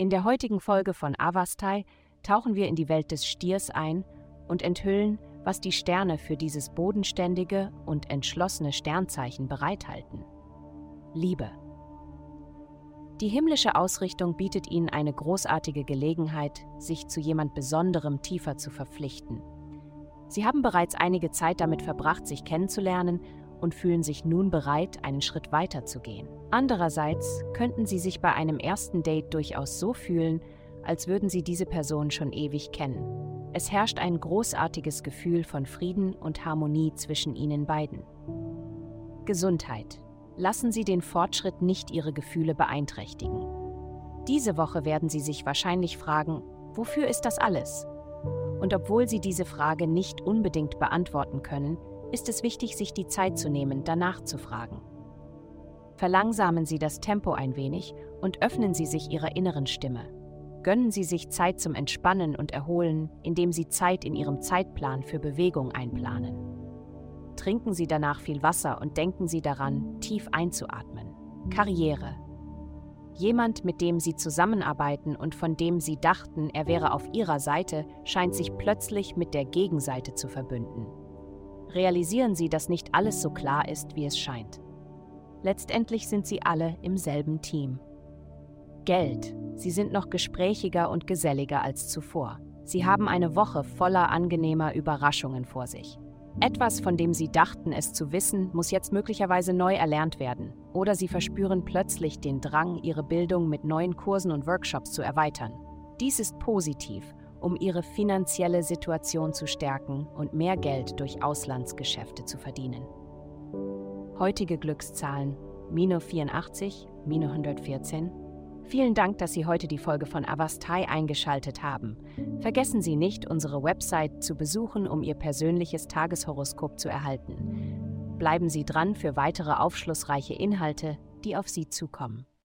In der heutigen Folge von Avastai tauchen wir in die Welt des Stiers ein und enthüllen, was die Sterne für dieses bodenständige und entschlossene Sternzeichen bereithalten. Liebe. Die himmlische Ausrichtung bietet ihnen eine großartige Gelegenheit, sich zu jemand Besonderem tiefer zu verpflichten. Sie haben bereits einige Zeit damit verbracht, sich kennenzulernen und fühlen sich nun bereit, einen Schritt weiter zu gehen. Andererseits könnten sie sich bei einem ersten Date durchaus so fühlen, als würden sie diese Person schon ewig kennen. Es herrscht ein großartiges Gefühl von Frieden und Harmonie zwischen ihnen beiden. Gesundheit. Lassen Sie den Fortschritt nicht Ihre Gefühle beeinträchtigen. Diese Woche werden Sie sich wahrscheinlich fragen, wofür ist das alles? Und obwohl Sie diese Frage nicht unbedingt beantworten können, ist es wichtig, sich die Zeit zu nehmen, danach zu fragen. Verlangsamen Sie das Tempo ein wenig und öffnen Sie sich Ihrer inneren Stimme. Gönnen Sie sich Zeit zum Entspannen und Erholen, indem Sie Zeit in Ihrem Zeitplan für Bewegung einplanen. Trinken Sie danach viel Wasser und denken Sie daran, tief einzuatmen. Karriere. Jemand, mit dem Sie zusammenarbeiten und von dem Sie dachten, er wäre auf Ihrer Seite, scheint sich plötzlich mit der Gegenseite zu verbünden realisieren sie, dass nicht alles so klar ist, wie es scheint. Letztendlich sind sie alle im selben Team. Geld. Sie sind noch gesprächiger und geselliger als zuvor. Sie haben eine Woche voller angenehmer Überraschungen vor sich. Etwas, von dem sie dachten, es zu wissen, muss jetzt möglicherweise neu erlernt werden. Oder sie verspüren plötzlich den Drang, ihre Bildung mit neuen Kursen und Workshops zu erweitern. Dies ist positiv um ihre finanzielle Situation zu stärken und mehr Geld durch Auslandsgeschäfte zu verdienen. Heutige Glückszahlen Mino 84, Mino 114. Vielen Dank, dass Sie heute die Folge von Avastai eingeschaltet haben. Vergessen Sie nicht, unsere Website zu besuchen, um Ihr persönliches Tageshoroskop zu erhalten. Bleiben Sie dran für weitere aufschlussreiche Inhalte, die auf Sie zukommen.